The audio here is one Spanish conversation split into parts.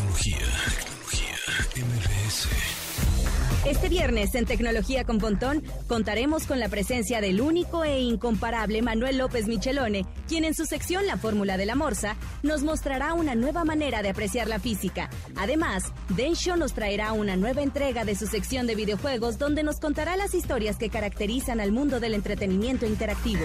Tecnología, tecnología, MBS. Este viernes en Tecnología con Pontón contaremos con la presencia del único e incomparable Manuel López Michelone, quien en su sección La Fórmula de la Morsa nos mostrará una nueva manera de apreciar la física. Además, Densho nos traerá una nueva entrega de su sección de videojuegos donde nos contará las historias que caracterizan al mundo del entretenimiento interactivo.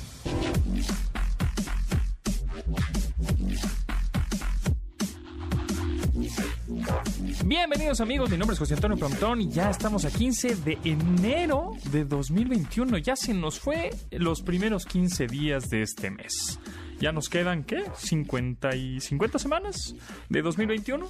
Bienvenidos amigos, mi nombre es José Antonio Prontón y ya estamos a 15 de enero de 2021. Ya se nos fue los primeros 15 días de este mes. Ya nos quedan, ¿qué? 50 y 50 semanas de 2021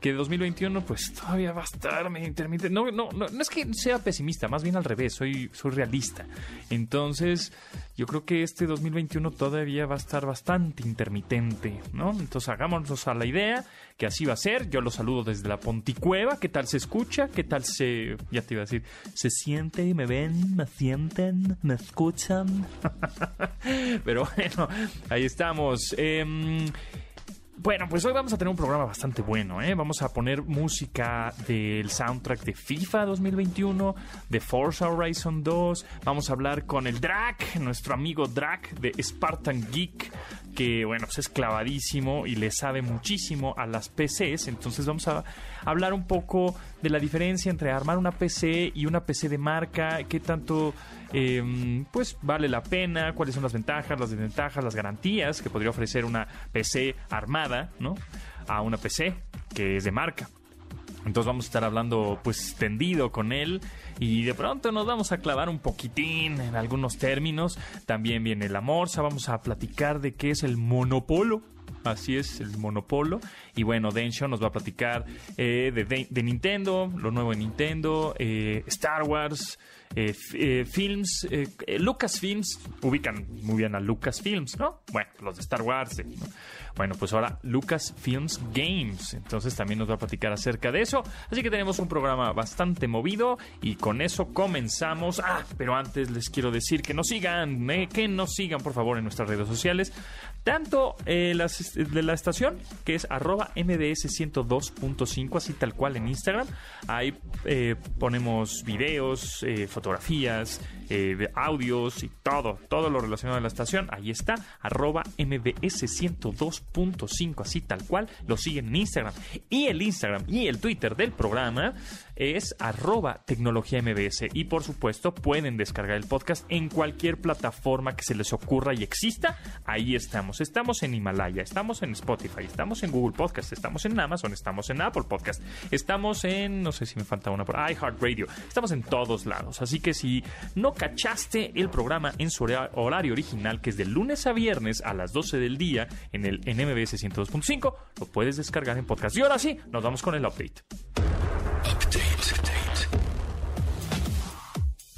que 2021 pues todavía va a estar medio intermitente. No, no, no, no es que sea pesimista, más bien al revés, soy, soy realista. Entonces, yo creo que este 2021 todavía va a estar bastante intermitente, ¿no? Entonces, hagámonos a la idea que así va a ser. Yo los saludo desde la Ponticueva. ¿Qué tal se escucha? ¿Qué tal se, ya te iba a decir, se siente, me ven, me sienten, me escuchan? Pero bueno, ahí estamos. Eh, bueno, pues hoy vamos a tener un programa bastante bueno, ¿eh? Vamos a poner música del soundtrack de FIFA 2021, de Forza Horizon 2, vamos a hablar con el Drac, nuestro amigo Drac de Spartan Geek, que bueno, pues es clavadísimo y le sabe muchísimo a las PCs, entonces vamos a hablar un poco de la diferencia entre armar una PC y una PC de marca, qué tanto eh, pues vale la pena, cuáles son las ventajas, las desventajas, las garantías que podría ofrecer una PC armada, ¿no? A una PC que es de marca. Entonces vamos a estar hablando pues tendido con él y de pronto nos vamos a clavar un poquitín en algunos términos. También viene la morsa, vamos a platicar de qué es el monopolo. Así es, el monopolo. Y bueno, Densho nos va a platicar eh, de, Nintendo, lo nuevo de Nintendo, eh, Star Wars, eh, eh, films, eh, Lucasfilms, ubican muy bien a Lucasfilms, ¿no? Bueno, los de Star Wars. Bueno, pues ahora Lucasfilms Games, entonces también nos va a platicar acerca de eso. Así que tenemos un programa bastante movido y con eso comenzamos. Ah, pero antes les quiero decir que nos sigan, que nos sigan por favor en nuestras redes sociales tanto eh, las, de la estación, que es arroba mbs102.5, así tal cual en Instagram. Ahí eh, ponemos videos, eh, fotografías, audios y todo, todo lo relacionado a la estación. Ahí está, arroba mbs102.5, así tal cual. Lo siguen en Instagram. Y el Instagram y el Twitter del programa es arroba tecnología mbs. Y por supuesto pueden descargar el podcast en cualquier plataforma que se les ocurra y exista. Ahí estamos. Estamos en Himalaya, estamos en Spotify, estamos en Google Podcast, estamos en Amazon, estamos en Apple Podcast, estamos en, no sé si me falta una por iHeartRadio. Estamos en todos lados. Así que si no cachaste el programa en su horario original, que es de lunes a viernes a las 12 del día en el NMBS 102.5, lo puedes descargar en podcast. Y ahora sí, nos vamos con el update.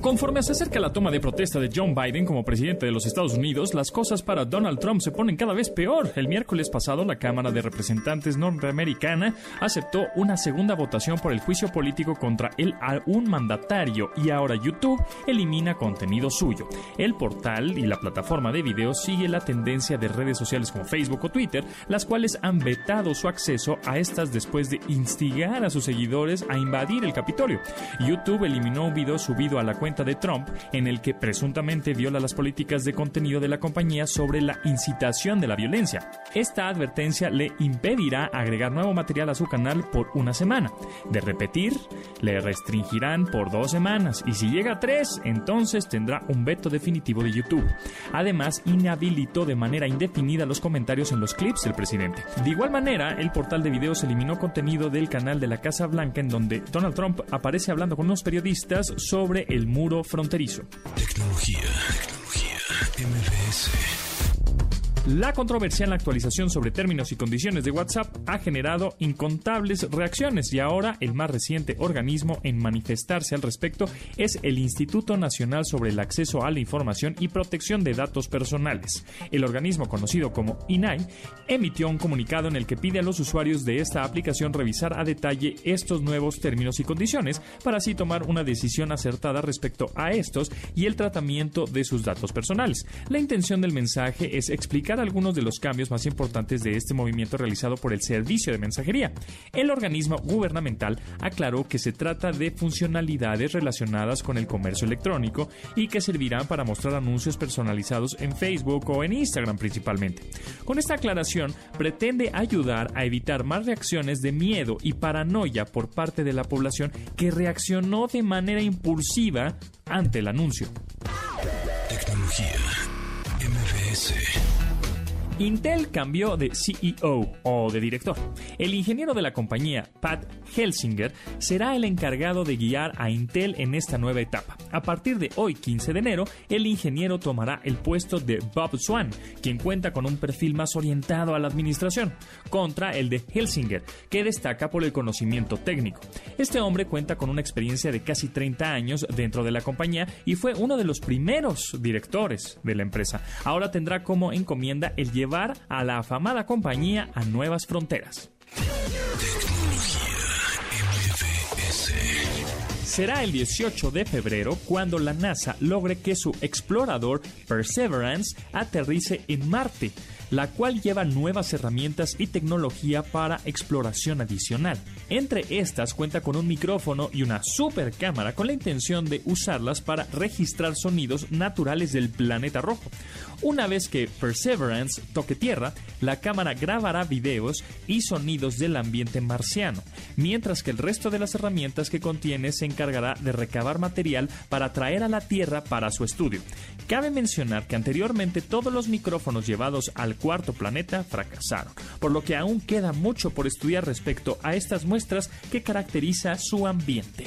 Conforme se acerca la toma de protesta de John Biden como presidente de los Estados Unidos, las cosas para Donald Trump se ponen cada vez peor. El miércoles pasado, la Cámara de Representantes norteamericana aceptó una segunda votación por el juicio político contra a un mandatario y ahora YouTube elimina contenido suyo. El portal y la plataforma de videos sigue la tendencia de redes sociales como Facebook o Twitter, las cuales han vetado su acceso a estas después de instigar a sus seguidores a invadir el Capitolio. YouTube eliminó un video subido a la cuenta de Trump en el que presuntamente viola las políticas de contenido de la compañía sobre la incitación de la violencia. Esta advertencia le impedirá agregar nuevo material a su canal por una semana. De repetir, le restringirán por dos semanas y si llega a tres, entonces tendrá un veto definitivo de YouTube. Además, inhabilitó de manera indefinida los comentarios en los clips del presidente. De igual manera, el portal de videos eliminó contenido del canal de la Casa Blanca en donde Donald Trump aparece hablando con unos periodistas sobre el muro fronterizo. Tecnología, tecnología, MBS. La controversia en la actualización sobre términos y condiciones de WhatsApp ha generado incontables reacciones y ahora el más reciente organismo en manifestarse al respecto es el Instituto Nacional sobre el Acceso a la Información y Protección de Datos Personales. El organismo conocido como INAI emitió un comunicado en el que pide a los usuarios de esta aplicación revisar a detalle estos nuevos términos y condiciones para así tomar una decisión acertada respecto a estos y el tratamiento de sus datos personales. La intención del mensaje es explicar algunos de los cambios más importantes de este movimiento realizado por el Servicio de Mensajería. El organismo gubernamental aclaró que se trata de funcionalidades relacionadas con el comercio electrónico y que servirán para mostrar anuncios personalizados en Facebook o en Instagram principalmente. Con esta aclaración pretende ayudar a evitar más reacciones de miedo y paranoia por parte de la población que reaccionó de manera impulsiva ante el anuncio. Tecnología. MBS. Intel cambió de CEO o de director. El ingeniero de la compañía, Pat Helsinger, será el encargado de guiar a Intel en esta nueva etapa. A partir de hoy, 15 de enero, el ingeniero tomará el puesto de Bob Swan, quien cuenta con un perfil más orientado a la administración, contra el de Helsinger, que destaca por el conocimiento técnico. Este hombre cuenta con una experiencia de casi 30 años dentro de la compañía y fue uno de los primeros directores de la empresa. Ahora tendrá como encomienda el llevar llevar a la afamada compañía a nuevas fronteras. Será el 18 de febrero cuando la NASA logre que su explorador Perseverance aterrice en Marte la cual lleva nuevas herramientas y tecnología para exploración adicional. Entre estas cuenta con un micrófono y una super cámara con la intención de usarlas para registrar sonidos naturales del planeta rojo. Una vez que Perseverance toque tierra, la cámara grabará videos y sonidos del ambiente marciano, mientras que el resto de las herramientas que contiene se encargará de recabar material para traer a la Tierra para su estudio. Cabe mencionar que anteriormente todos los micrófonos llevados al cuarto planeta fracasaron, por lo que aún queda mucho por estudiar respecto a estas muestras que caracteriza su ambiente.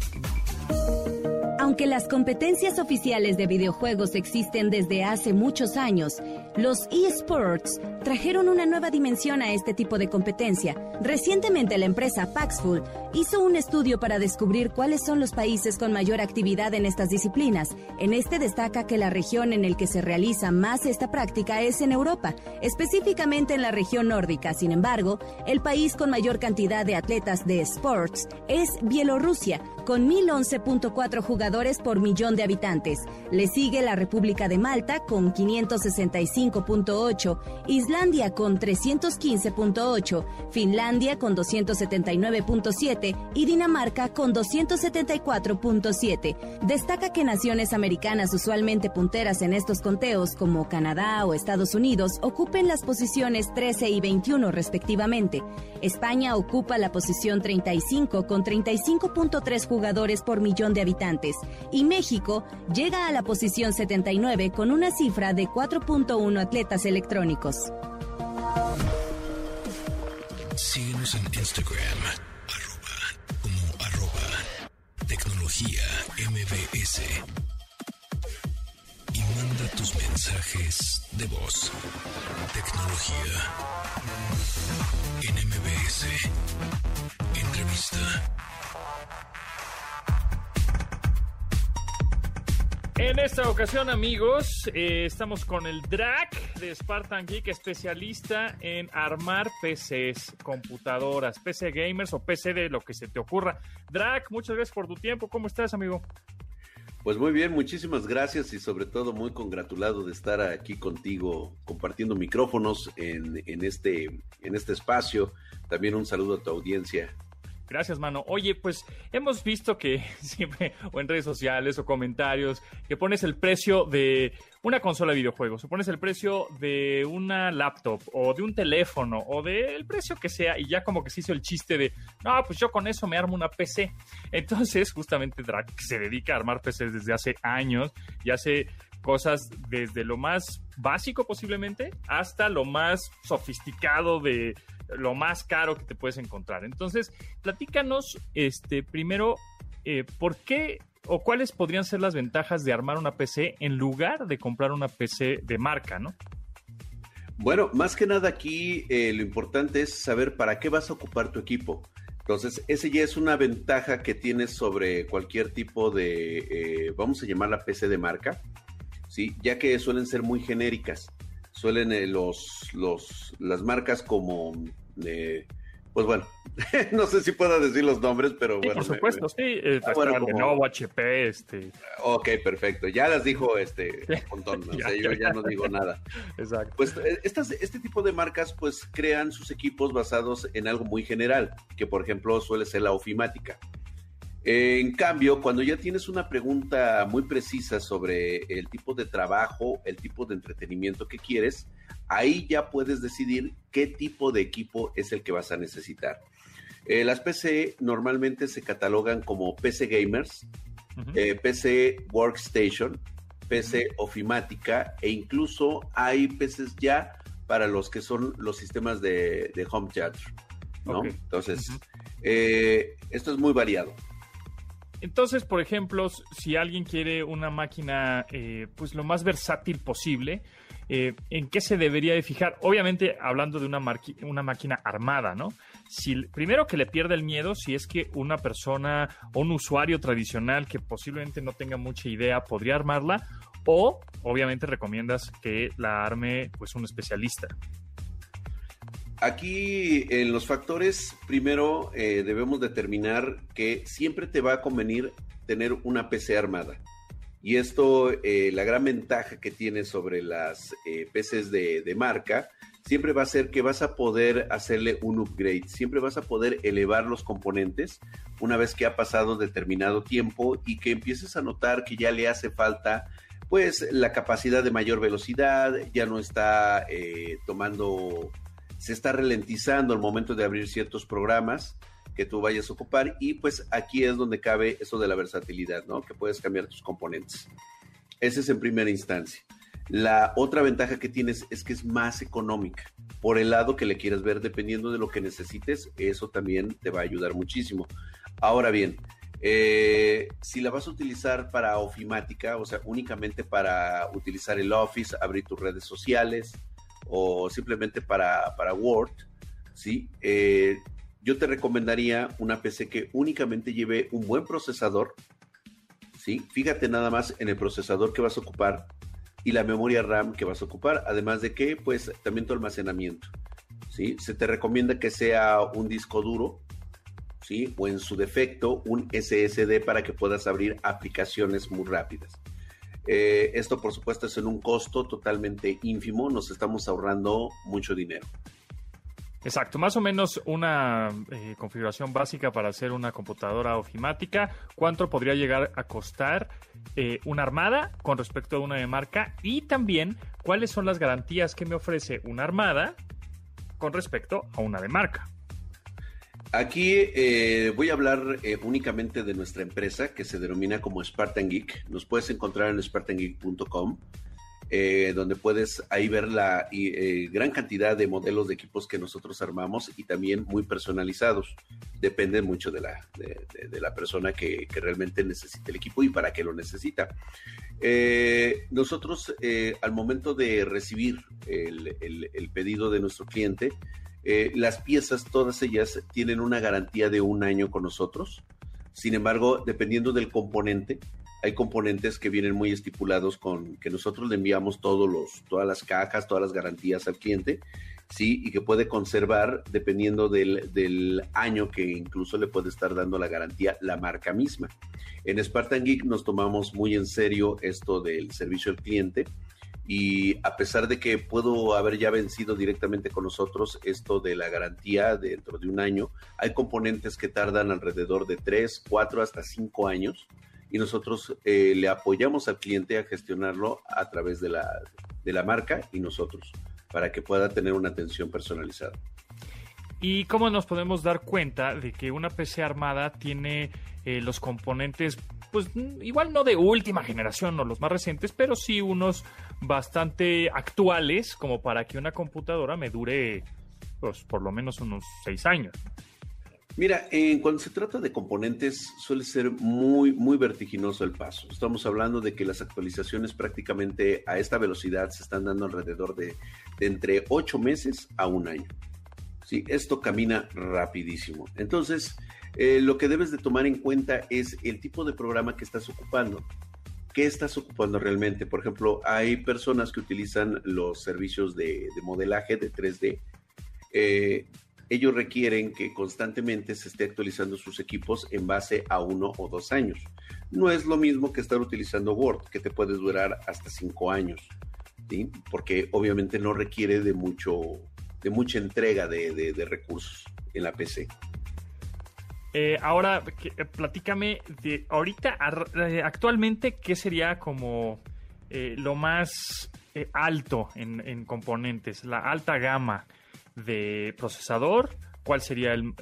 Aunque las competencias oficiales de videojuegos existen desde hace muchos años, los eSports trajeron una nueva dimensión a este tipo de competencia. Recientemente la empresa Paxful hizo un estudio para descubrir cuáles son los países con mayor actividad en estas disciplinas. En este destaca que la región en el que se realiza más esta práctica es en Europa, específicamente en la región nórdica. Sin embargo, el país con mayor cantidad de atletas de sports es Bielorrusia, con 1011.4 jugadores por millón de habitantes. Le sigue la República de Malta con 565.8, Islandia con 315.8, Finlandia con 279.7 y Dinamarca con 274.7. Destaca que naciones americanas usualmente punteras en estos conteos como Canadá o Estados Unidos ocupen las posiciones 13 y 21 respectivamente. España ocupa la posición 35 con 35.3 jugadores por millón de habitantes y México llega a la posición 79 con una cifra de 4.1 atletas electrónicos. Síguenos en Instagram, arroba, como arroba, tecnología MBS. Y manda tus mensajes de voz. Tecnología en MBS. Entrevista. En esta ocasión, amigos, eh, estamos con el Drac de Spartan Geek, especialista en armar PCs, computadoras, PC gamers o PC de lo que se te ocurra. Drac, muchas gracias por tu tiempo. ¿Cómo estás, amigo? Pues muy bien, muchísimas gracias y sobre todo muy congratulado de estar aquí contigo compartiendo micrófonos en, en, este, en este espacio. También un saludo a tu audiencia. Gracias, mano. Oye, pues hemos visto que siempre, o en redes sociales o comentarios, que pones el precio de una consola de videojuegos, o pones el precio de una laptop, o de un teléfono, o del precio que sea, y ya como que se hizo el chiste de, no, pues yo con eso me armo una PC. Entonces, justamente Drac se dedica a armar PCs desde hace años y hace cosas desde lo más básico posiblemente hasta lo más sofisticado de lo más caro que te puedes encontrar. Entonces, platícanos, este, primero, eh, ¿por qué o cuáles podrían ser las ventajas de armar una PC en lugar de comprar una PC de marca, ¿no? Bueno, más que nada aquí eh, lo importante es saber para qué vas a ocupar tu equipo. Entonces, ese ya es una ventaja que tienes sobre cualquier tipo de, eh, vamos a llamarla PC de marca, ¿sí? Ya que suelen ser muy genéricas. Suelen los, los, las marcas como pues bueno, no sé si puedo decir los nombres, pero bueno. Por supuesto, sí. Eh, ah, bueno, Lenovo, HP, este. Ok, perfecto. Ya las dijo este montón, ¿no? yo ya no digo nada. Exacto. Pues eh, estas, este tipo de marcas, pues crean sus equipos basados en algo muy general, que por ejemplo suele ser la ofimática. En cambio, cuando ya tienes una pregunta muy precisa sobre el tipo de trabajo, el tipo de entretenimiento que quieres, ahí ya puedes decidir qué tipo de equipo es el que vas a necesitar. Eh, las PC normalmente se catalogan como PC gamers, eh, PC workstation, PC ofimática e incluso hay PCs ya para los que son los sistemas de, home theater. ¿no? Entonces, eh, esto es muy variado. Entonces, por ejemplo, si alguien quiere una máquina, pues lo más versátil posible, eh, ¿en qué se debería de fijar? Obviamente hablando de una, una máquina armada, ¿no? Si, primero que le pierda el miedo si es que una persona o un usuario tradicional que posiblemente no tenga mucha idea podría armarla o obviamente recomiendas que la arme pues un especialista. Aquí en los factores, primero eh, debemos determinar que siempre te va a convenir tener una PC armada. Y esto, eh, la gran ventaja que tiene sobre las eh, PCs de, marca, siempre va a ser que vas a poder hacerle un upgrade, siempre vas a poder elevar los componentes una vez que ha pasado determinado tiempo y que empieces a notar que ya le hace falta pues la capacidad de mayor velocidad, ya no está tomando, se está ralentizando al momento de abrir ciertos programas que tú vayas a ocupar y pues aquí es donde cabe eso de la versatilidad, ¿no? Que puedes cambiar tus componentes. Ese es en primera instancia. La otra ventaja que tienes es que es más económica. Por el lado que le quieras ver, dependiendo de lo que necesites, eso también te va a ayudar muchísimo. Ahora bien, eh, si la vas a utilizar para ofimática, o sea, únicamente para utilizar el Office, abrir tus redes sociales o simplemente para, para Word, ¿sí? Eh, yo te recomendaría una PC que únicamente lleve un buen procesador. ¿sí? Fíjate nada más en el procesador que vas a ocupar y la memoria RAM que vas a ocupar, además de que, pues, también tu almacenamiento. ¿sí? Se te recomienda que sea un disco duro, ¿sí? O en su defecto, un SSD para que puedas abrir aplicaciones muy rápidas. Eh, esto, por supuesto, es en un costo totalmente ínfimo, nos estamos ahorrando mucho dinero. Exacto, más o menos una eh, configuración básica para hacer una computadora ofimática. ¿Cuánto podría llegar a costar eh, una armada con respecto a una de marca? Y también, ¿cuáles son las garantías que me ofrece una armada con respecto a una de marca? Aquí eh, voy a hablar únicamente de nuestra empresa que se denomina como Spartan Geek. Nos puedes encontrar en spartangeek.com. Eh, donde puedes ahí ver la eh, gran cantidad de modelos de equipos que nosotros armamos y también muy personalizados. Depende mucho de la, de, la persona que, realmente necesita el equipo y para qué lo necesita. Eh, nosotros al momento de recibir el, el pedido de nuestro cliente, las piezas, todas ellas tienen una garantía de un año con nosotros. Sin embargo, dependiendo del componente, hay componentes que vienen muy estipulados con que nosotros le enviamos todos los, todas las cajas, todas las garantías al cliente, sí, y que puede conservar dependiendo del, del año que incluso le puede estar dando la garantía la marca misma. En Spartan Geek nos tomamos muy en serio esto del servicio al cliente y a pesar de que puedo haber ya vencido directamente con nosotros esto de la garantía dentro de un año, hay componentes que tardan alrededor de 3, 4 hasta 5 años y nosotros eh, le apoyamos al cliente a gestionarlo a través de la, de la marca y nosotros para que pueda tener una atención personalizada. ¿Y cómo nos podemos dar cuenta de que una PC armada tiene eh, los componentes, pues igual no de última generación o los más recientes, pero sí unos bastante actuales como para que una computadora me dure pues por lo menos unos seis años? Mira, cuando se trata de componentes suele ser muy, muy vertiginoso el paso. Estamos hablando de que las actualizaciones prácticamente a esta velocidad se están dando alrededor de, de entre ocho meses a un año. Sí, esto camina rapidísimo. Entonces, eh, lo que debes de tomar en cuenta es el tipo de programa que estás ocupando. ¿Qué estás ocupando realmente? Por ejemplo, hay personas que utilizan los servicios de, de modelaje de 3D. Eh, ellos requieren que constantemente se esté actualizando sus equipos en base a uno o dos años. No es lo mismo que estar utilizando Word, que te puede durar hasta cinco años, ¿sí? porque obviamente no requiere de, mucho, de mucha entrega de recursos en la PC. Eh, ahora, eh, platícame de ahorita, eh, actualmente, ¿qué sería como eh, lo más alto en, en, componentes? La alta gama de procesador, cuál sería el,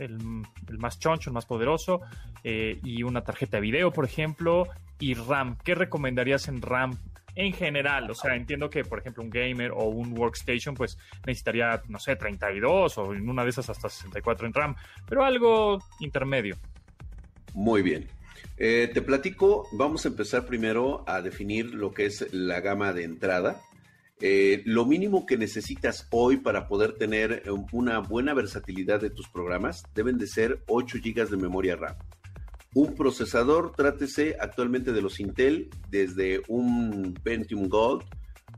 más choncho, el más poderoso, y una tarjeta de video, por ejemplo, y RAM. ¿Qué recomendarías en RAM en general? O sea, entiendo que, por ejemplo, un gamer o un workstation, pues necesitaría, no sé, 32 o en una de esas hasta 64 en RAM, pero algo intermedio. Muy bien. Eh, te platico, vamos a empezar primero a definir lo que es la gama de entrada. Eh, lo mínimo que necesitas hoy para poder tener una buena versatilidad de tus programas deben de ser 8 GB de memoria RAM. Un procesador, trátese actualmente de los Intel, desde un Pentium Gold,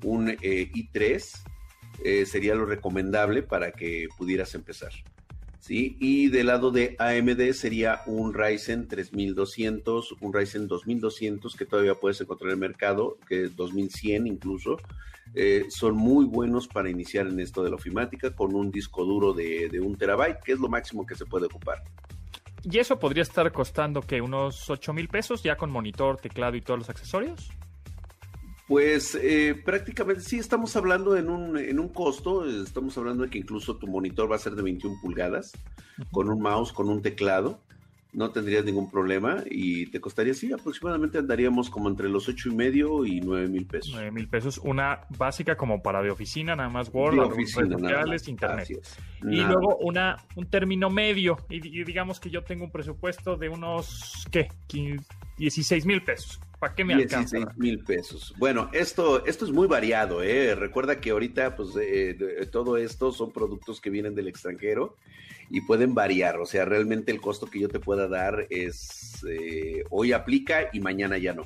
un eh, i3, eh, sería lo recomendable para que pudieras empezar. ¿sí? Y del lado de AMD sería un Ryzen 3200, un Ryzen 2200 que todavía puedes encontrar en el mercado, que es 2100 incluso. Eh, son muy buenos para iniciar en esto de la ofimática con un disco duro de, de un terabyte, que es lo máximo que se puede ocupar. ¿Y eso podría estar costando que unos 8 mil pesos ya con monitor, teclado y todos los accesorios? Pues eh, prácticamente sí, estamos hablando en un, en un costo, estamos hablando de que incluso tu monitor va a ser de 21 pulgadas, uh -huh. con un mouse, con un teclado, no tendrías ningún problema y te costaría, sí, aproximadamente andaríamos como entre los ocho y medio y nueve mil pesos. Nueve mil pesos, una básica como para de oficina, nada más Word, de oficina, redes sociales, internet. Y nada. luego una, un término medio, y, y, digamos que yo tengo un presupuesto de unos, ¿qué? 16 mil pesos. ¿Para qué me 16 alcanza? mil pesos. Bueno, esto, esto es muy variado, ¿eh? Recuerda que ahorita, pues, eh, todo esto son productos que vienen del extranjero y pueden variar. O sea, realmente el costo que yo te pueda dar es eh, hoy aplica y mañana ya no.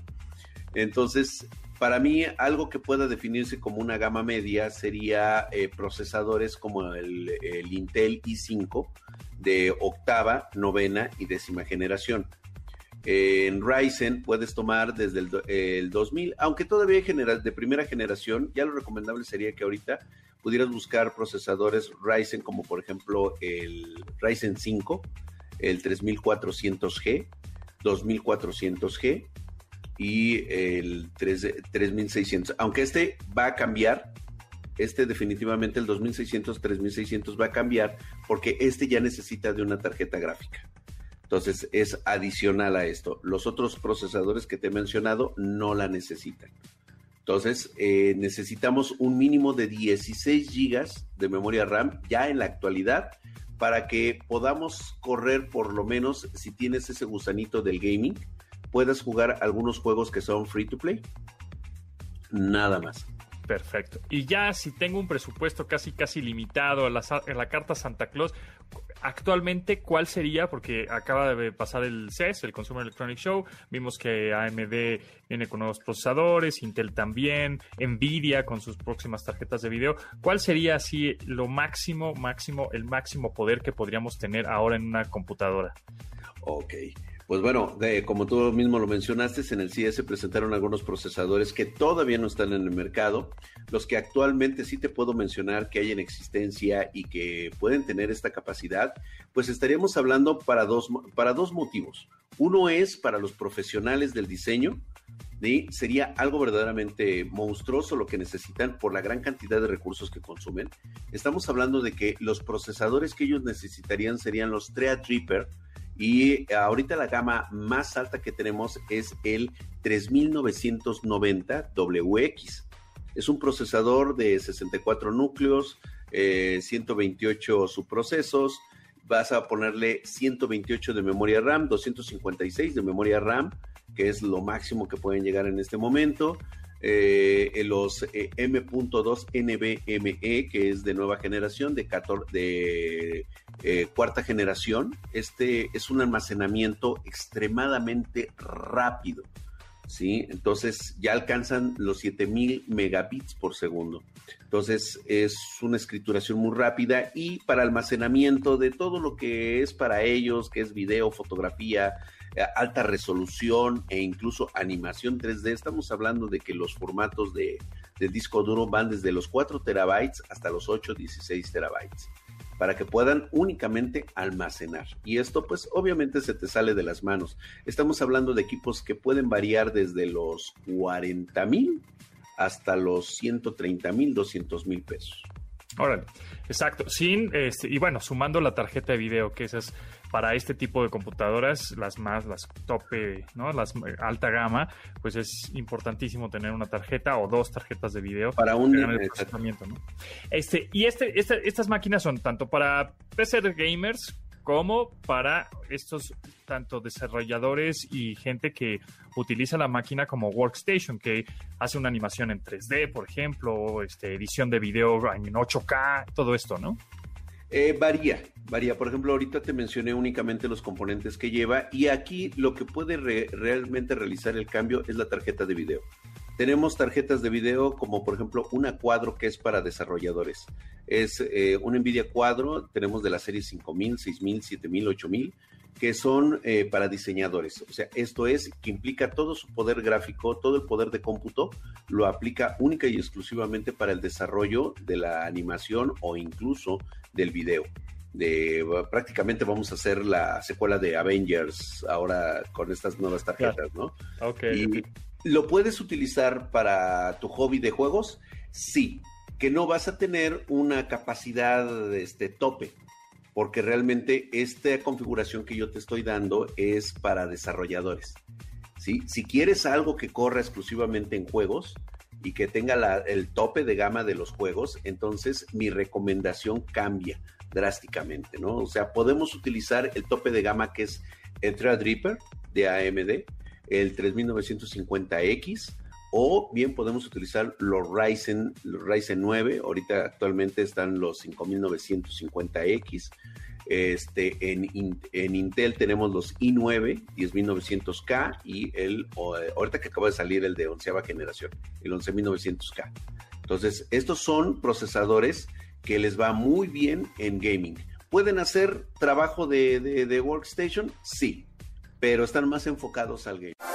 Entonces, para mí, algo que pueda definirse como una gama media sería eh, procesadores como el, el, Intel i5 de octava, novena y décima generación. En Ryzen puedes tomar desde el, el 2000, aunque todavía de primera generación, ya lo recomendable sería que ahorita pudieras buscar procesadores Ryzen como por ejemplo el Ryzen 5, el 3400G, 2400G y el 3, 3600. Aunque este va a cambiar, este definitivamente el 2600, 3600 va a cambiar porque este ya necesita de una tarjeta gráfica. Entonces es adicional a esto. Los otros procesadores que te he mencionado no la necesitan. Entonces, eh, necesitamos un mínimo de 16 gigas de memoria RAM ya en la actualidad para que podamos correr por lo menos, si tienes ese gusanito del gaming, puedas jugar algunos juegos que son free to play. Nada más. Perfecto. Y ya si tengo un presupuesto casi casi limitado a la, carta Santa Claus, actualmente cuál sería, porque acaba de pasar el CES, el Consumer Electronic Show, vimos que AMD viene con nuevos procesadores, Intel también, Nvidia con sus próximas tarjetas de video, ¿cuál sería así lo máximo, máximo, el máximo poder que podríamos tener ahora en una computadora? Ok. Pues bueno, como tú mismo lo mencionaste, en el CIE se presentaron algunos procesadores que todavía no están en el mercado, los que actualmente sí te puedo mencionar que hay en existencia y que pueden tener esta capacidad, pues estaríamos hablando para dos, para dos motivos. Uno es para los profesionales del diseño, sería algo verdaderamente monstruoso lo que necesitan por la gran cantidad de recursos que consumen. Estamos hablando de que los procesadores que ellos necesitarían serían los Threadripper, y ahorita la gama más alta que tenemos es el 3990 WX. Es un procesador de 64 núcleos, 128 eh, subprocesos. Vas a ponerle 128 de memoria RAM, 256 de memoria RAM, que es lo máximo que pueden llegar en este momento. Eh, los eh, M.2 NVMe, que es de nueva generación, de, 14, de eh, cuarta generación. Este es un almacenamiento extremadamente rápido. ¿sí? Entonces ya alcanzan los 7000 megabits por segundo. Entonces es una escrituración muy rápida y para almacenamiento de todo lo que es para ellos, que es video, fotografía, alta resolución e incluso animación 3D. Estamos hablando de que los formatos de, disco duro van desde los 4 terabytes hasta los 8, 16 terabytes para que puedan únicamente almacenar. Y esto pues obviamente se te sale de las manos. Estamos hablando de equipos que pueden variar desde los 40 mil hasta los 130 mil, 200 mil pesos. Órale, exacto. Sin, este, y bueno, sumando la tarjeta de video, que esas para este tipo de computadoras, las más, las tope, ¿no? Las alta gama, pues es importantísimo tener una tarjeta o dos tarjetas de video para un procesamiento, ¿no? Este, y este, este, estas máquinas son tanto para PC gamers como para estos tanto desarrolladores y gente que utiliza la máquina como workstation, que hace una animación en 3D, por ejemplo, este, edición de video en 8K, todo esto, ¿no? Eh, varía, varía. Por ejemplo, ahorita te mencioné únicamente los componentes que lleva y aquí lo que puede realmente realizar el cambio es la tarjeta de video. Tenemos tarjetas de video como por ejemplo una cuadro que es para desarrolladores. Es eh, un Nvidia cuadro, tenemos de la serie 5000, 6000, 7000, 8000 que son eh, para diseñadores. O sea, esto es que implica todo su poder gráfico, todo el poder de cómputo, lo aplica única y exclusivamente para el desarrollo de la animación o incluso del video. De, prácticamente vamos a hacer la secuela de Avengers ahora con estas nuevas tarjetas, ¿no? Ok. Y lo puedes utilizar para tu hobby de juegos, sí, que no vas a tener una capacidad este tope porque realmente esta configuración que yo te estoy dando es para desarrolladores. ¿sí? Si quieres algo que corra exclusivamente en juegos y que tenga el tope de gama de los juegos, entonces mi recomendación cambia drásticamente, ¿no? O sea, podemos utilizar el tope de gama que es el Threadripper de AMD, el 3950X, o bien podemos utilizar los Ryzen, Ryzen 9, ahorita actualmente están los 5950X. Este, en, en Intel tenemos los i9 10900K y el, ahorita que acaba de salir el de onceava generación, el 11900K. Entonces, estos son procesadores que les va muy bien en gaming. ¿Pueden hacer trabajo de, de workstation? Sí, pero están más enfocados al gaming.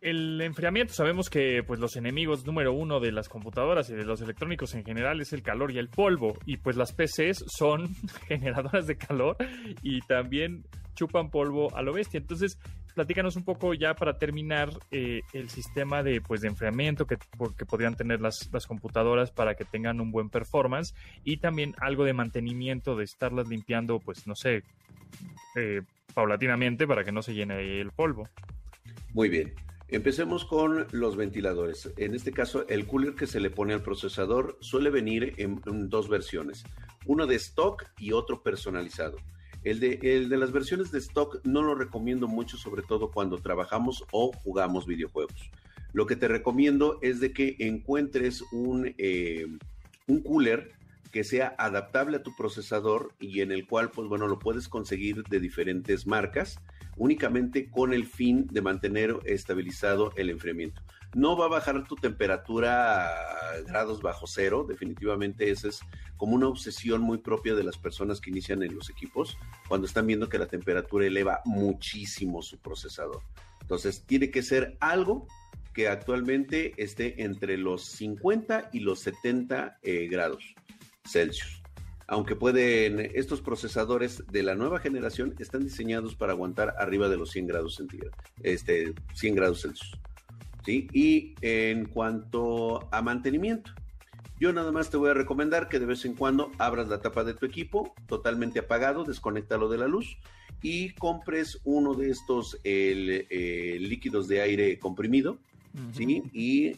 enfriamiento, sabemos que pues los enemigos número uno de las computadoras y de los electrónicos en general es el calor y el polvo. Y pues las PCs son generadoras de calor y también chupan polvo a lo bestia. Entonces, platícanos un poco ya para terminar eh, el sistema de, pues, de enfriamiento que, que podrían tener las, las, computadoras para que tengan un buen performance y también algo de mantenimiento, de estarlas limpiando, pues, no sé, eh, paulatinamente para que no se llene el polvo. Muy bien. Empecemos con los ventiladores. En este caso, el cooler que se le pone al procesador suele venir en, dos versiones, uno de stock y otro personalizado. El de, el de, las versiones de stock no lo recomiendo mucho, sobre todo cuando trabajamos o jugamos videojuegos. Lo que te recomiendo es de que encuentres un, eh, un cooler que sea adaptable a tu procesador y en el cual, pues bueno, lo puedes conseguir de diferentes marcas únicamente con el fin de mantener estabilizado el enfriamiento. No va a bajar tu temperatura a grados bajo cero, definitivamente esa es como una obsesión muy propia de las personas que inician en los equipos cuando están viendo que la temperatura eleva muchísimo su procesador. Entonces, tiene que ser algo que actualmente esté entre los 50 y los 70 eh, grados Celsius aunque pueden, estos procesadores de la nueva generación están diseñados para aguantar arriba de los 100 grados centígrados, este, 100 grados Celsius. ¿sí? Y en cuanto a mantenimiento, yo nada más te voy a recomendar que de vez en cuando abras la tapa de tu equipo totalmente apagado, desconéctalo de la luz y compres uno de estos el, el líquidos de aire comprimido, ¿sí? Y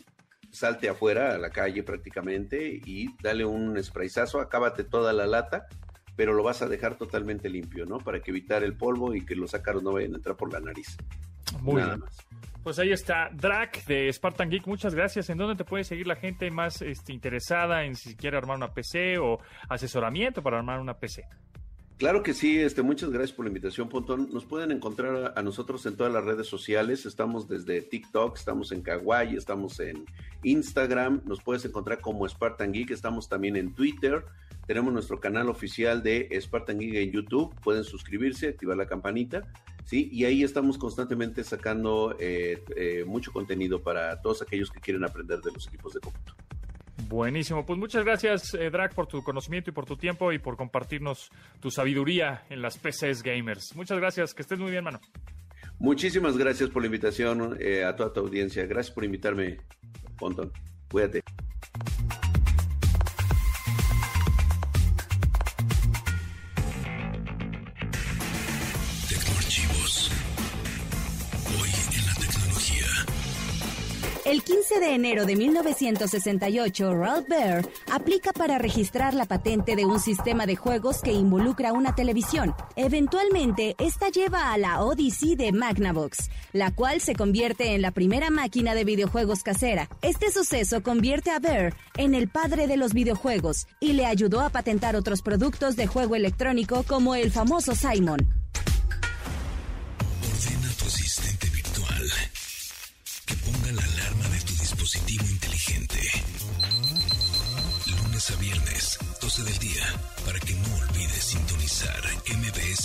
salte afuera a la calle prácticamente y dale un sprayzazo, acábate toda la lata, pero lo vas a dejar totalmente limpio, ¿no? Para que evitar el polvo y que los ácaros no vayan a entrar por la nariz. Muy Nada bien. Más. Pues ahí está Drac de Spartan Geek. Muchas gracias. ¿En dónde te puede seguir la gente más este, interesada en si quiere armar una PC o asesoramiento para armar una PC? Claro que sí, este, muchas gracias por la invitación, Pontón. Nos pueden encontrar a, nosotros en todas las redes sociales. Estamos desde TikTok, estamos en Kawaii, estamos en Instagram. Nos puedes encontrar como Spartan Geek. Estamos también en Twitter. Tenemos nuestro canal oficial de Spartan Geek en YouTube. Pueden suscribirse, activar la campanita. Sí, y ahí estamos constantemente sacando eh, eh, mucho contenido para todos aquellos que quieren aprender de los equipos de cómputo. Buenísimo, pues muchas gracias, eh, Drac, por tu conocimiento y por tu tiempo y por compartirnos tu sabiduría en las PCs gamers. Muchas gracias, que estés muy bien, mano. Muchísimas gracias por la invitación eh, a toda tu audiencia. Gracias por invitarme, Pontón. Cuídate. El 15 de enero de 1968, Ralph Baer aplica para registrar la patente de un sistema de juegos que involucra una televisión. Eventualmente, esta lleva a la Odyssey de Magnavox, la cual se convierte en la primera máquina de videojuegos casera. Este suceso convierte a Baer en el padre de los videojuegos y le ayudó a patentar otros productos de juego electrónico como el famoso Simon.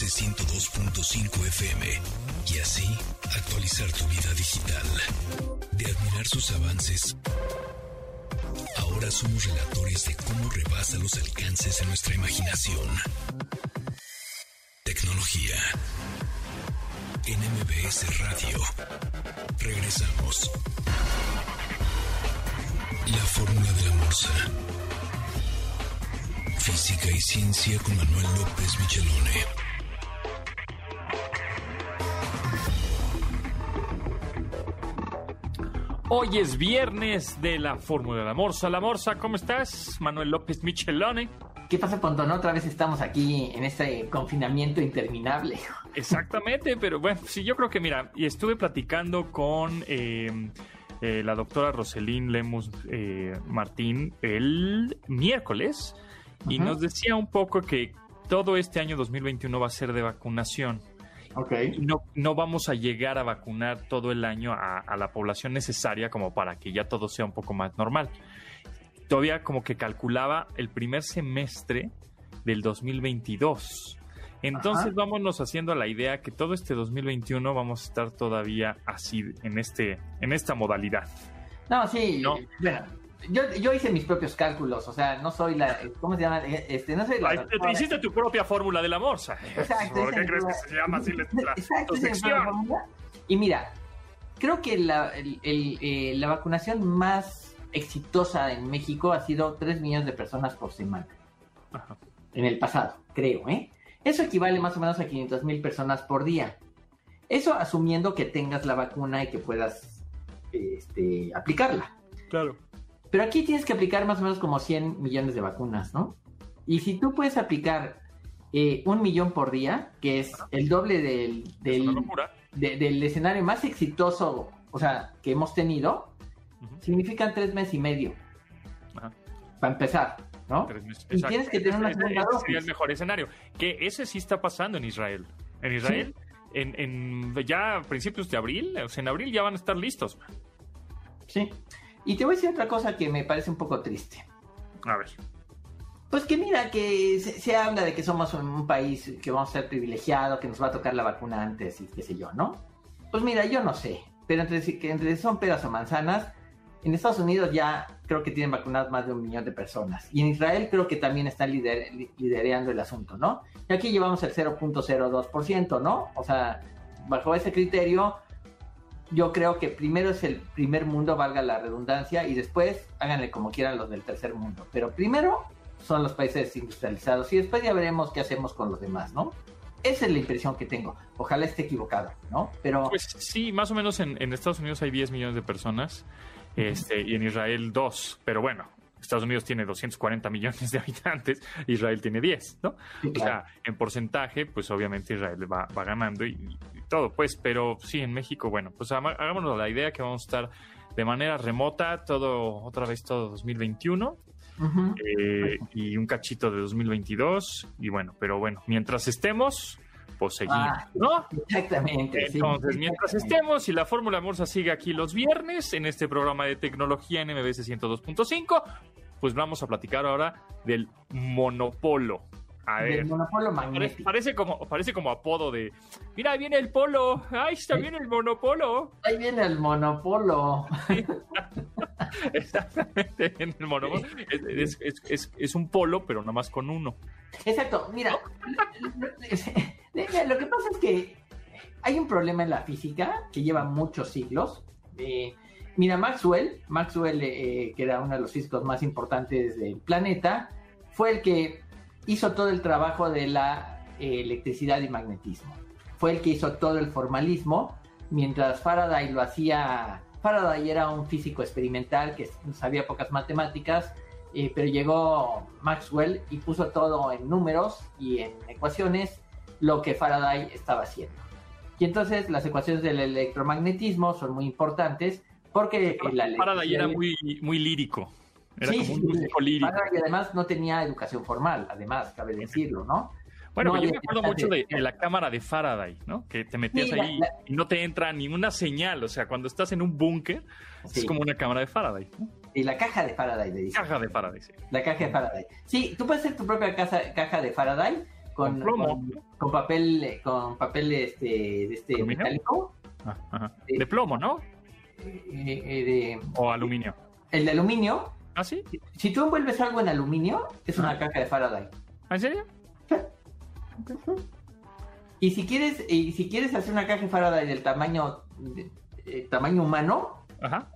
102.5 FM y así actualizar tu vida digital. De admirar sus avances, ahora somos relatores de cómo rebasa los alcances de nuestra imaginación. Tecnología en Radio. Regresamos. La fórmula de la morsa. Física y ciencia con Manuel López Michelone. Hoy es viernes de la fórmula de la morsa. La morsa, ¿cómo estás? Manuel López Michelone. ¿Qué pasa, Pontón? Otra vez estamos aquí en este confinamiento interminable. Exactamente, pero bueno, sí, yo creo que mira, y estuve platicando con eh, eh, la doctora Roselín Lemus eh, Martín el miércoles y nos decía un poco que todo este año 2021 va a ser de vacunación. Okay. No, no vamos a llegar a vacunar todo el año a, a la población necesaria como para que ya todo sea un poco más normal todavía como que calculaba el primer semestre del 2022. Entonces Ajá. vámonos haciendo la idea que todo este 2021 vamos a estar todavía así en este en esta modalidad. No, sí, ¿No? bueno, yo, yo hice mis propios cálculos, o sea, no soy la, ¿cómo se llama? Este, no soy la Ay, te, te hiciste tu propia fórmula de la morsa. Exacto, ¿Por qué crees que se llama así la, Exacto, la. Y mira, creo que la, el- el, eh, la vacunación más exitosa en México ha sido 3 millones de personas por semana. Ajá. En el pasado, creo, ¿eh? Eso equivale más o menos a 500 mil personas por día. Eso asumiendo que tengas la vacuna y que puedas este, aplicarla. Claro. Pero aquí tienes que aplicar más o menos como 100 millones de vacunas, ¿no? Y si tú puedes aplicar eh, un millón por día, que es el doble del, del, de- escenario más exitoso, o sea, que hemos tenido, significan tres meses y medio. Ajá. Para empezar, ¿no? Tres meses. Y tienes que tener una segunda dosis. sería el mejor escenario. Que ese sí está pasando en Israel. En Israel, en, en ya a principios de abril, o sea, en abril ya van a estar listos. Sí. Y te voy a decir otra cosa que me parece un poco triste. A ver. Pues que mira, que se, se habla de que somos un, un país que vamos a ser privilegiado, que nos va a tocar la vacuna antes y qué sé yo, ¿no? Pues mira, yo no sé, pero entre, que entre son peras o manzanas, en Estados Unidos ya creo que tienen vacunadas más de un millón de personas. Y en Israel creo que también están lider- li- liderando el asunto, ¿no? Y aquí llevamos el 0.02%, ¿no? O sea, bajo ese criterio, yo creo que primero es el primer mundo, valga la redundancia, y después háganle como quieran los del tercer mundo. Pero primero son los países industrializados y después ya veremos qué hacemos con los demás, ¿no? Esa es la impresión que tengo. Ojalá esté equivocado, ¿no? Pero Pues sí, más o menos en, Estados Unidos hay 10 millones de personas este, y en Israel 2. Pero bueno, Estados Unidos tiene 240 millones de habitantes, Israel tiene 10, ¿no? Sí, O sea, en porcentaje, pues obviamente Israel va, va ganando y, y todo, pues, pero sí, en México, bueno, pues hagá- hagámonos la idea que vamos a estar de manera remota, todo, otra vez todo 2021 Ujú. eh, y un cachito de 2022, y bueno, pero bueno, mientras estemos, seguimos, Ah, ¿no? Exactamente. sí, Entonces, mientras exactamente. estemos y la Fórmula Morsa sigue aquí los viernes en este programa de tecnología en MBS 102.5, pues vamos a platicar ahora del monopolo. A Del ver, monopolio parece, magnético. parece como, parece como apodo de, mira, ahí viene el polo, ahí está viene el monopolo. Ahí viene el monopolo. Exactamente, viene el monopolo. Es, es- es- es- es un polo, pero nada más con uno. Exacto, mira, lo que pasa es que hay un problema en la física que lleva muchos siglos. Eh, mira, Maxwell, Maxwell, eh, que era uno de los físicos más importantes del planeta, fue el que hizo todo el trabajo de la eh, electricidad y magnetismo. Fue el que hizo todo el formalismo, mientras Faraday lo hacía. Faraday era un físico experimental que sabía pocas matemáticas, eh, pero llegó Maxwell y puso todo en números y en ecuaciones lo que Faraday estaba haciendo. Y entonces las ecuaciones del electromagnetismo son muy importantes porque Faraday era muy, muy lírico. Era Sí, como un músico lírico. Faraday además no tenía educación formal, además, cabe decirlo, ¿no? Bueno, No yo me acuerdo mucho de, la cámara de Faraday, ¿no? Que te metías Sí, ahí la- y no te entra ni una señal. O sea, cuando estás en un búnker, es como una cámara de Faraday. ¿no? Y la caja de Faraday, le dicen. Caja de Faraday, sí. La caja de Faraday. Sí, tú puedes hacer tu propia casa- caja de Faraday con, Con con, con papel, con papel este, de este metálico, Ah. De plomo, ¿no? eh, eh, de, O aluminio. el de aluminio. ¿Ah, sí? Si tú envuelves algo en aluminio, es una caja de Faraday. ¿Ah, ¿En serio? Y si quieres, y si quieres hacer una caja de Faraday del tamaño, de- eh, tamaño humano, Ajá.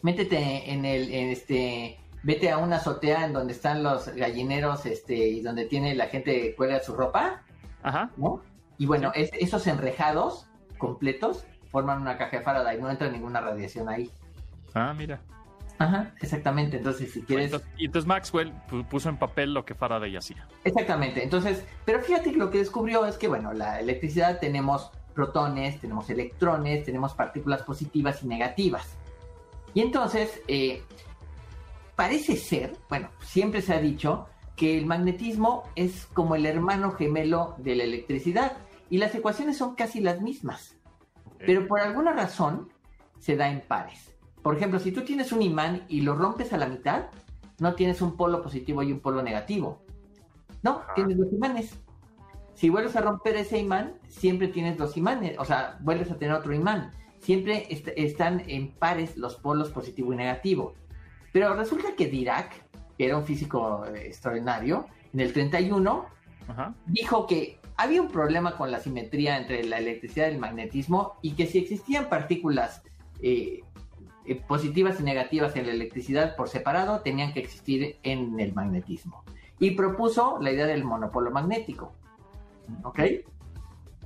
métete en el, en este, vete a una azotea en donde están los gallineros, este, y donde tiene la gente cuelga su ropa, Ajá. ¿no? Y bueno, es- esos enrejados completos forman una caja de Faraday, no entra ninguna radiación ahí. Ah, mira. Ajá, exactamente. Entonces, si quieres, Entonces- y entonces Maxwell pu- puso en papel lo que Faraday hacía. exactamente. Entonces, pero fíjate que lo que descubrió es que, bueno, la electricidad tenemos protones, tenemos electrones, tenemos partículas positivas y negativas. Y entonces, eh, parece ser, bueno, siempre se ha dicho que el magnetismo es como el hermano gemelo de la electricidad y las ecuaciones son casi las mismas. Pero por alguna razón se da en pares. Por ejemplo, si tú tienes un imán y lo rompes a la mitad, no tienes un polo positivo y un polo negativo. No, Ajá. tienes dos imanes. Si vuelves a romper ese imán, siempre tienes dos imanes. O sea, vuelves a tener otro imán. Siempre est- están en pares los polos positivo y negativo. Pero resulta que Dirac, que era un físico eh, extraordinario, en el 31 Ajá. dijo que había un problema con la simetría entre la electricidad y el magnetismo y que si existían partículas eh, eh, positivas y negativas en la electricidad por separado, tenían que existir en el magnetismo. Y propuso la idea del monopolo magnético. ¿Ok?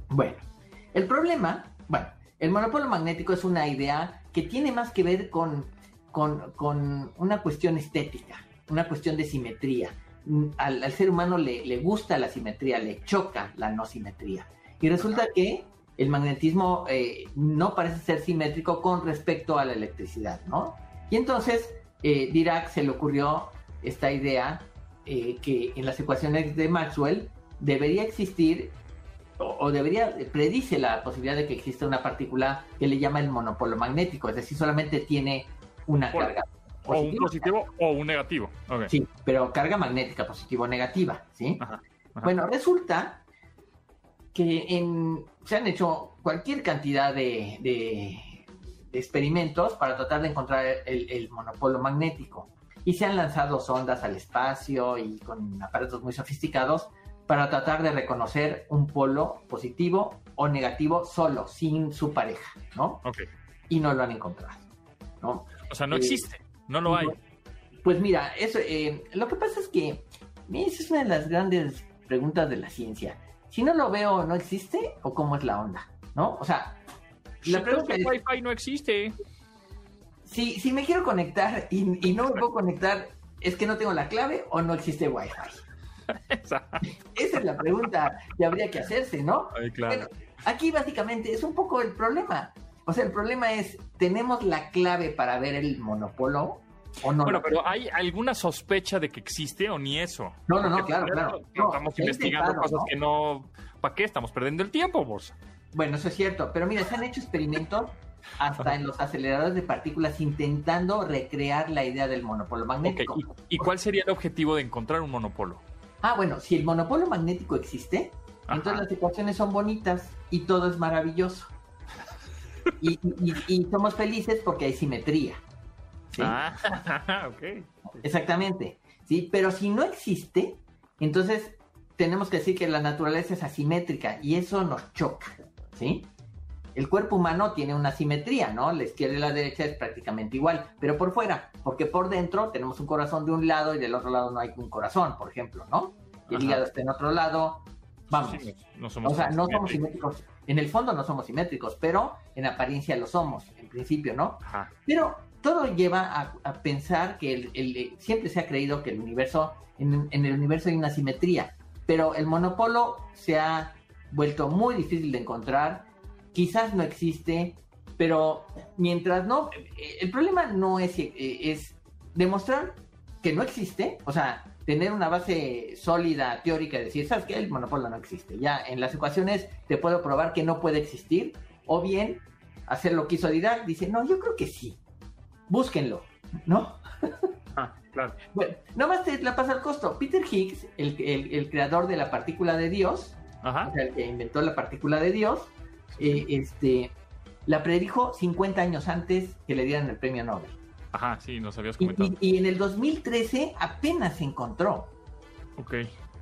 Bueno, el problema, bueno, el monopolo magnético es una idea que tiene más que ver con, con, con una cuestión estética, una cuestión de simetría. Mm, Al, al ser humano le, le gusta la simetría, le choca la no simetría. Y resulta que el magnetismo eh, no parece ser simétrico con respecto a la electricidad, ¿no? Y entonces eh, Dirac se le ocurrió esta idea eh, que en las ecuaciones de Maxwell debería existir o, o debería predice la posibilidad de que exista una partícula que le llama el monopolo magnético, es decir, solamente tiene una Por- carga O un positivo o un negativo. Ok. Sí, pero carga magnética positiva o negativa, ¿sí? Ajá, ajá. Bueno, resulta que en, se han hecho cualquier cantidad de, de- de experimentos para tratar de encontrar el, el monopolo magnético. Y se han lanzado sondas al espacio y con aparatos muy sofisticados para tratar de reconocer un polo positivo o negativo solo, sin su pareja, ¿no? Ok. Y no lo han encontrado, ¿no? O sea, no Eh, existe. No lo hay. Pues mira, eso, eh, lo que pasa es que esa es una de las grandes preguntas de la ciencia. Si no lo veo, ¿no existe? ¿O cómo es la onda? ¿No? O sea, la pregunta es, Wi-Fi no existe. si, si me quiero conectar y, y no me puedo conectar, ¿es que no tengo la clave o no existe Wi-Fi? Exacto. Esa es la pregunta que habría que hacerse, ¿no? Ay, claro. Bueno, aquí básicamente es un poco el problema. O sea, el problema es, ¿tenemos la clave para ver el monopolo o no? Bueno, pero ¿hay alguna sospecha de que existe o ni eso? No, no, no, Porque claro, claro. no estamos investigando cosas ¿no? que no... ¿Para qué? Estamos perdiendo el tiempo, vos. Bueno, eso es cierto, pero mira, se han hecho experimentos hasta en los aceleradores de partículas intentando recrear la idea del monopolo magnético. ¿Y, y cuál sería el objetivo de encontrar un monopolo? Ah, bueno, si el monopolo magnético existe, Ajá. entonces las ecuaciones son bonitas y todo es maravilloso. Y, y- y somos felices porque hay simetría. ¿Sí? Ah, ok. Exactamente. Sí, pero si no existe, entonces tenemos que decir que la naturaleza es asimétrica y eso nos choca, ¿sí? El cuerpo humano tiene una simetría, ¿no? La izquierda y la derecha es prácticamente igual, pero por fuera, porque por dentro tenemos un corazón de un lado y del otro lado no hay un corazón, por ejemplo, ¿no? Y el Ajá. hígado está en otro lado. Vamos. Sí, no, somos O sea, no somos simétricos. En el fondo no somos simétricos, pero en apariencia lo somos, en principio, ¿no? Ajá. Pero todo lleva a, pensar que el- el- siempre se ha creído que el universo, en, el universo hay una simetría, pero el monopolo se ha vuelto muy difícil de encontrar, quizás no existe, pero mientras no, eh, el problema no es, eh, es demostrar que no existe, o sea, tener una base sólida, teórica, decir, ¿sabes qué? El monopolo no existe. Ya en las ecuaciones te puedo probar que no puede existir, o bien hacer lo que hizo Dirac, dice, no, yo creo que sí, búsquenlo, ¿no? Ah, claro. Bueno, nomás te la pasa al costo. Peter Higgs, el, el- el creador de la partícula de Dios, Ajá. o sea, el que inventó la partícula de Dios, eh, este, la predijo 50 años antes que le dieran el premio Nobel. Ajá, sí, nos habías Y, comentado. y- y en el 2013 apenas se encontró. Ok.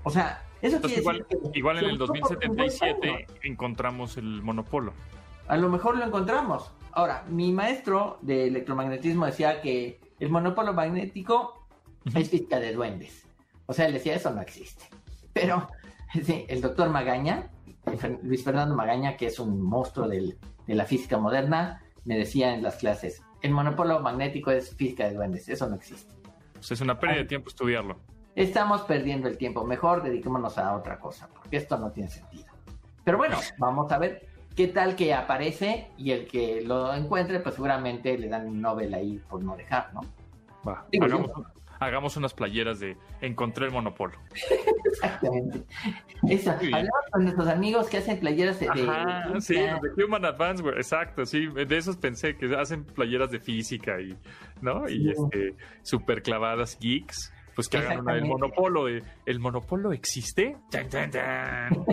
O sea, eso Entonces, quiere igual, decir que igual en el buscó por 50 2077 años. encontramos el monopolo. A lo mejor lo encontramos. Ahora, mi maestro de electromagnetismo decía que el monopolo magnético es física de duendes. O sea, él decía, eso no existe. Pero sí, el doctor Magaña, Luis Fernando Magaña, que es un monstruo del- de la física moderna, me decía en las clases, el monopolo magnético es física de duendes, eso no existe. Pues es una pérdida de tiempo estudiarlo. Estamos perdiendo el tiempo, mejor dediquémonos a otra cosa, porque esto no tiene sentido. Pero bueno, vamos a ver qué tal que aparece y el que lo encuentre, pues seguramente le dan un Nobel ahí por no dejar, ¿no? Va, Digo, hagamos, hagamos unas playeras de encontré el monopolo. Exactamente. Eso, hablamos con nuestros amigos que hacen playeras de... de- Ajá, sí, de Human Advance, güey, exacto, sí, de esos pensé que hacen playeras de física y, ¿no? Y Sí. este, super clavadas geeks. Pues que hagan una del monopolo. De, ¿El monopolo existe? Tan, tan, tan.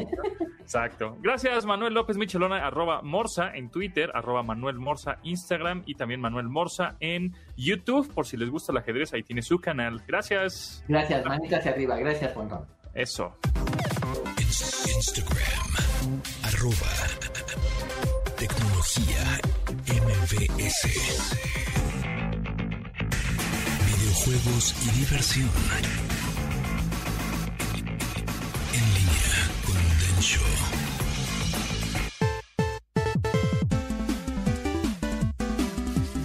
Exacto. Gracias, Manuel López Michelona, arroba Morsa en Twitter, arroba Manuel Morsa Instagram y también Manuel Morsa en YouTube. Por si les gusta el ajedrez, ahí tiene su canal. Gracias. Gracias, manita hacia arriba. Gracias, Pontón. Eso. Instagram, arroba tecnología MVS. Videojuegos y diversión. En línea con Densho.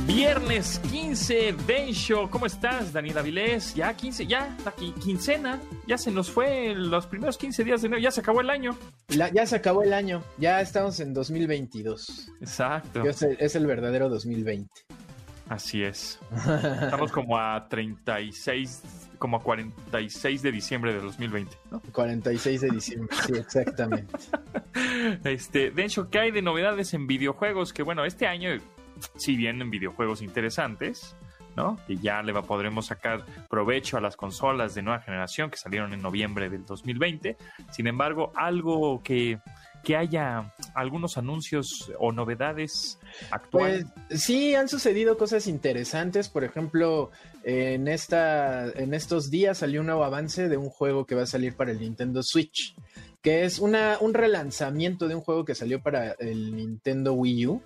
Viernes 15, Ben Show. ¿Cómo estás, Daniel Avilés? Ya 15, ya, la qui- quincena. Ya se nos fue los primeros 15 días de enero. Ya se acabó el año. La- ya se acabó el año, ya estamos en 2022. Exacto. Es el, es el verdadero 2020. Así es. Estamos como a 36, como a 46 de diciembre de 2020, ¿no? 46 de diciembre, sí, exactamente. Este, Densho, ¿qué hay de novedades en videojuegos? Que bueno, este año sí vienen videojuegos interesantes, ¿no? Que ya le va, podremos sacar provecho a las consolas de nueva generación que salieron en noviembre del 2020. Sin embargo, algo que, que haya algunos anuncios o novedades actuales. Pues sí, han sucedido cosas interesantes. Por ejemplo, en, esta, en estos días salió un nuevo avance de un juego que va a salir para el Nintendo Switch, que es una, un relanzamiento de un juego que salió para el Nintendo Wii U.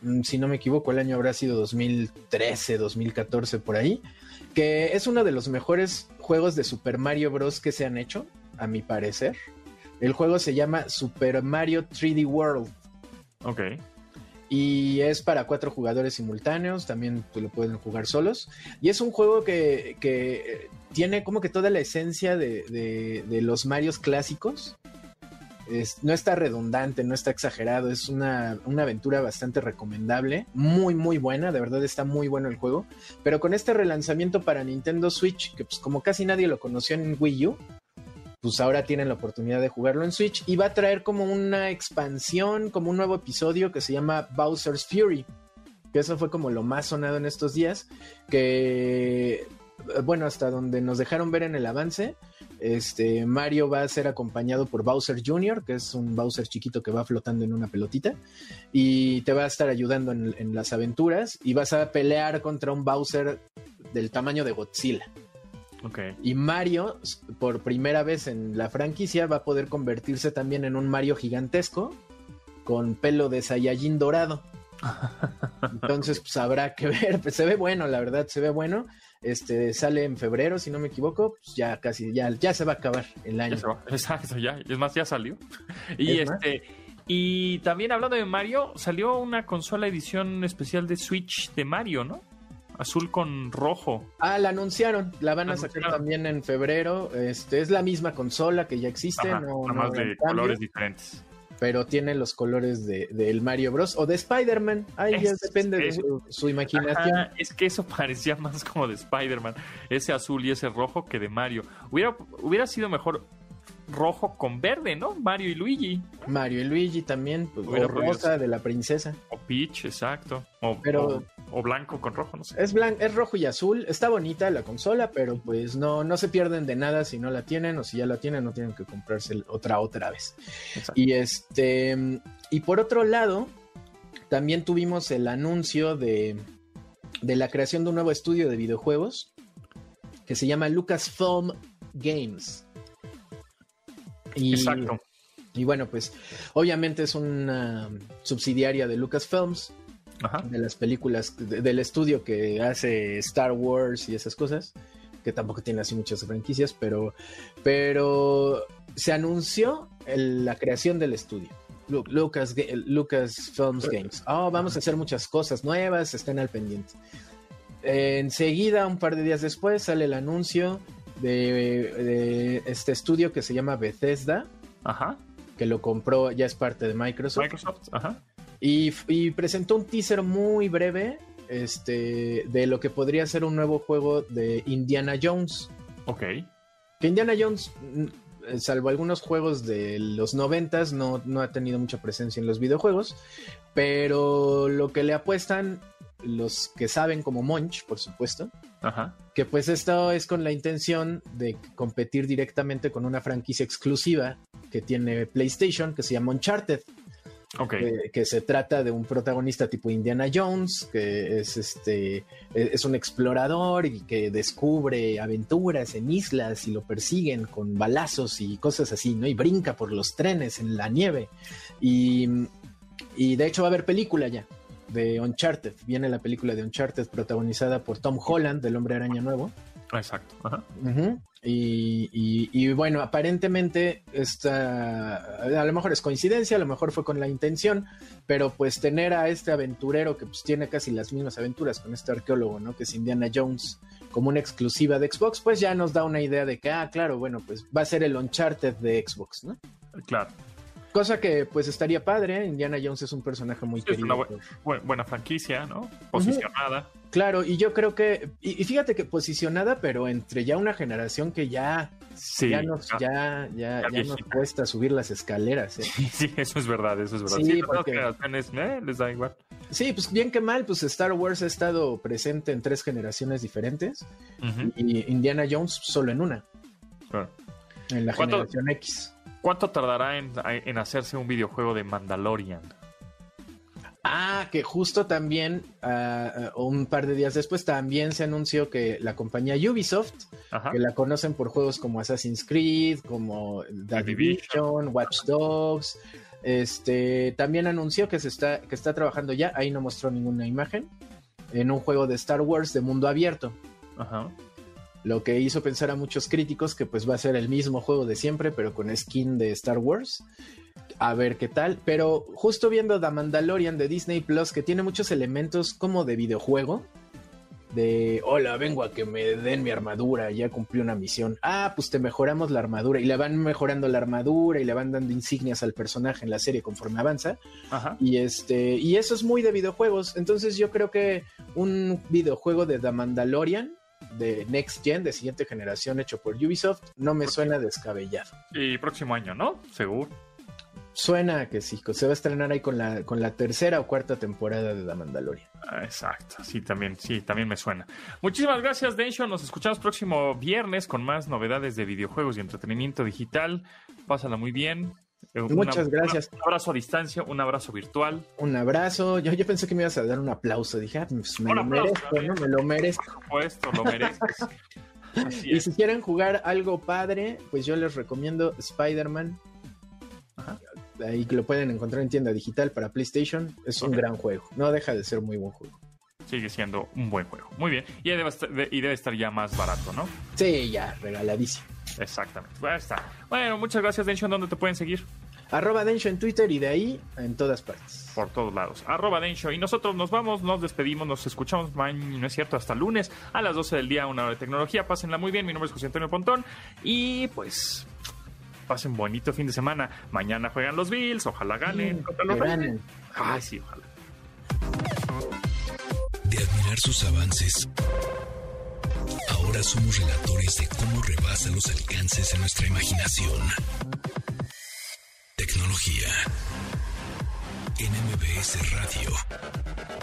Mm, Si no me equivoco, el año habrá sido 2013, 2014 por ahí, que es uno de los mejores juegos de Super Mario Bros. que se han hecho, a mi parecer. El juego se llama Super Mario 3D World ok. y es para cuatro jugadores simultáneos, también lo pueden jugar solos. Y es un juego que, que, eh, tiene como que toda la esencia de, de- de los Marios clásicos. Es- no está redundante, no está exagerado, es una, una aventura bastante recomendable, muy muy buena, de verdad está muy bueno el juego. Pero con este relanzamiento para Nintendo Switch, que pues como casi nadie lo conoció en Wii U, pues ahora tienen la oportunidad de jugarlo en Switch y va a traer como una expansión, como un nuevo episodio que se llama Bowser's Fury. Que eso fue como lo más sonado en estos días. Que, eh, bueno, hasta donde nos dejaron ver en el avance, este Mario va a ser acompañado por Bowser Jr., que es un Bowser chiquito que va flotando en una pelotita. Y te va a estar ayudando en, en las aventuras. Y vas a pelear contra un Bowser del tamaño de Godzilla. Ok. Y Mario, por primera vez en la franquicia, va a poder convertirse también en un Mario gigantesco con pelo de Saiyajin dorado. Entonces, pues habrá que ver. Pues, se ve bueno, la verdad, se ve bueno. Este sale en febrero, si no me equivoco. Pues ya casi, ya, ya se va a acabar el Ya año. se va. Exacto, ya. Es más, ya salió. Y Es más. este. Y también hablando de Mario, salió una consola edición especial de Switch de Mario, ¿no? Azul con rojo. Ah, la anunciaron, la van a sacar Anunciaron. también en febrero. Este es la misma consola que ya existe, Ajá, no, nada no más de colores diferentes. pero tiene los colores de, del Mario Bros. o de Spider-Man. Ahí ya Es- depende de su, su imaginación. Ajá, es que eso parecía más como de Spider-Man, ese azul y ese rojo que de Mario. Hubiera, hubiera sido mejor rojo con verde, ¿no? Mario y Luigi. Mario y Luigi también, pues, o Rosa de la princesa. O Peach, exacto. O, Pero- o, o blanco con rojo, no sé. Es blanco, es rojo y azul. Está bonita la consola, pero pues no, no se pierden de nada si no la tienen o si ya la tienen, no tienen que comprarse otra otra vez. Exacto. Y este, y por otro lado, también tuvimos el anuncio de, de la creación de un nuevo estudio de videojuegos que se llama Lucasfilm Games. Y, Exacto. y bueno, pues obviamente es una subsidiaria de Lucasfilms, Ajá. de las películas, de- del estudio que hace Star Wars y esas cosas, que tampoco tiene así muchas franquicias, pero, pero se anunció el- la creación del estudio. Lu- Lucas, Ga- Lucasfilms Games. Oh, vamos a hacer muchas cosas nuevas, estén al pendiente. Enseguida, un par de días después, sale el anuncio de, de este estudio que se llama Bethesda, Ajá. que lo compró, ya es parte de Microsoft. Microsoft, ajá. Y, y presentó un teaser muy breve este, de lo que podría ser un nuevo juego de Indiana Jones. Ok. Que Indiana Jones, mm, eh, salvo algunos juegos de los noventas, no, no ha tenido mucha presencia en los videojuegos, pero lo que le apuestan los que saben como Monch, por supuesto, Ajá. que pues esto es con la intención de competir directamente con una franquicia exclusiva que tiene PlayStation, que se llama Uncharted, que, que se trata de un protagonista tipo Indiana Jones, que es este es un explorador y que descubre aventuras en islas y lo persiguen con balazos y cosas así, ¿no? Y brinca por los trenes en la nieve. Y, y de hecho va a haber película ya de Uncharted. Viene la película de Uncharted protagonizada por Tom Holland, del Hombre Araña Nuevo. Exacto. Ajá. Ujú. y, y- y bueno, aparentemente esta, a lo mejor es coincidencia, a lo mejor fue con la intención, pero pues tener a este aventurero que pues tiene casi las mismas aventuras con este arqueólogo, ¿no? Que es Indiana Jones, como una exclusiva de Xbox, pues ya nos da una idea de que, ah, claro, bueno, pues va a ser el Uncharted de Xbox, ¿no? Claro. Cosa que pues estaría padre, Indiana Jones es un personaje muy Sí, es querido. una por- Bu- buena franquicia, ¿no? Posicionada. Claro, y yo creo que, y, y fíjate que posicionada, pero entre ya una generación que ya Sí. ya nos, ya, ya, nos cuesta subir las escaleras. ¿eh? Sí, sí, eso es verdad, eso es verdad. Sí, Sí, las porque- generaciones, eh, les da igual. Sí, pues bien que mal, pues Star Wars ha estado presente en tres generaciones diferentes y Indiana Jones solo en una, Claro. en la ¿Cuánto- generación X. ¿Cuánto tardará en, en hacerse un videojuego de Mandalorian? Ah, que justo también, ah, un par de días después, también se anunció que la compañía Ubisoft, Ajá. que la conocen por juegos como Assassin's Creed, como The The Division. Division, Watch Dogs, este, también anunció que se está, que está trabajando ya, ahí no mostró ninguna imagen, en un juego de Star Wars de mundo abierto. Ajá. Lo que hizo pensar a muchos críticos que pues va a ser el mismo juego de siempre, pero con skin de Star Wars. A ver qué tal. Pero justo viendo The Mandalorian de Disney Plus, que tiene muchos elementos como de videojuego. De, hola, vengo a que me den mi armadura, ya cumplí una misión. Ah, pues te mejoramos la armadura. Y le van mejorando la armadura y le van dando insignias al personaje en la serie conforme avanza. Ajá. Y este, y eso es muy de videojuegos. Entonces yo creo que un videojuego de The Mandalorian, de Next Gen, de siguiente generación, hecho por Ubisoft, no me suena descabellado. Y próximo año, ¿no? Seguro. Suena que sí, se va a estrenar ahí con la, con la tercera o cuarta temporada de The Mandalorian. Ah, Exacto, sí, también, sí, también me suena. Muchísimas gracias, Densho. Nos escuchamos próximo viernes con más novedades de videojuegos y entretenimiento digital. Pásala muy bien. Eh, una- Muchas gracias. Un abrazo a distancia, un abrazo virtual. Un abrazo. Yo, yo pensé que me ibas a dar un aplauso. Dije, ah, pues me Un lo aplauso, merezco. ¿no? Me lo merezco. Por supuesto, lo mereces. Así Y si quieren jugar algo padre, pues yo les recomiendo Spider-Man. Ahí que lo pueden encontrar en tienda digital para PlayStation. Es un gran juego. No deja de ser muy buen juego. Sigue siendo un buen juego. Muy bien. Y debe, estar, y debe estar ya más barato, ¿no? Sí, ya, regaladísimo. Exactamente. Bueno, está. Bueno, muchas gracias, Densho. ¿En dónde te pueden seguir? Arroba Densho en Twitter y de ahí en todas partes. Por todos lados. Arroba Densho. Y nosotros nos vamos, nos despedimos, nos escuchamos mañana, no es cierto, hasta lunes a las 12 del día, una hora de tecnología. Pásenla muy bien. Mi nombre es José Antonio Pontón. Y pues, pasen bonito fin de semana. Mañana juegan los Bills. Ojalá ganen. contra los Que Ravens. ganen. Ay, sí, ojalá. Sus avances, ahora somos relatores de cómo rebasa los alcances de nuestra imaginación. Tecnología. En MBS Radio.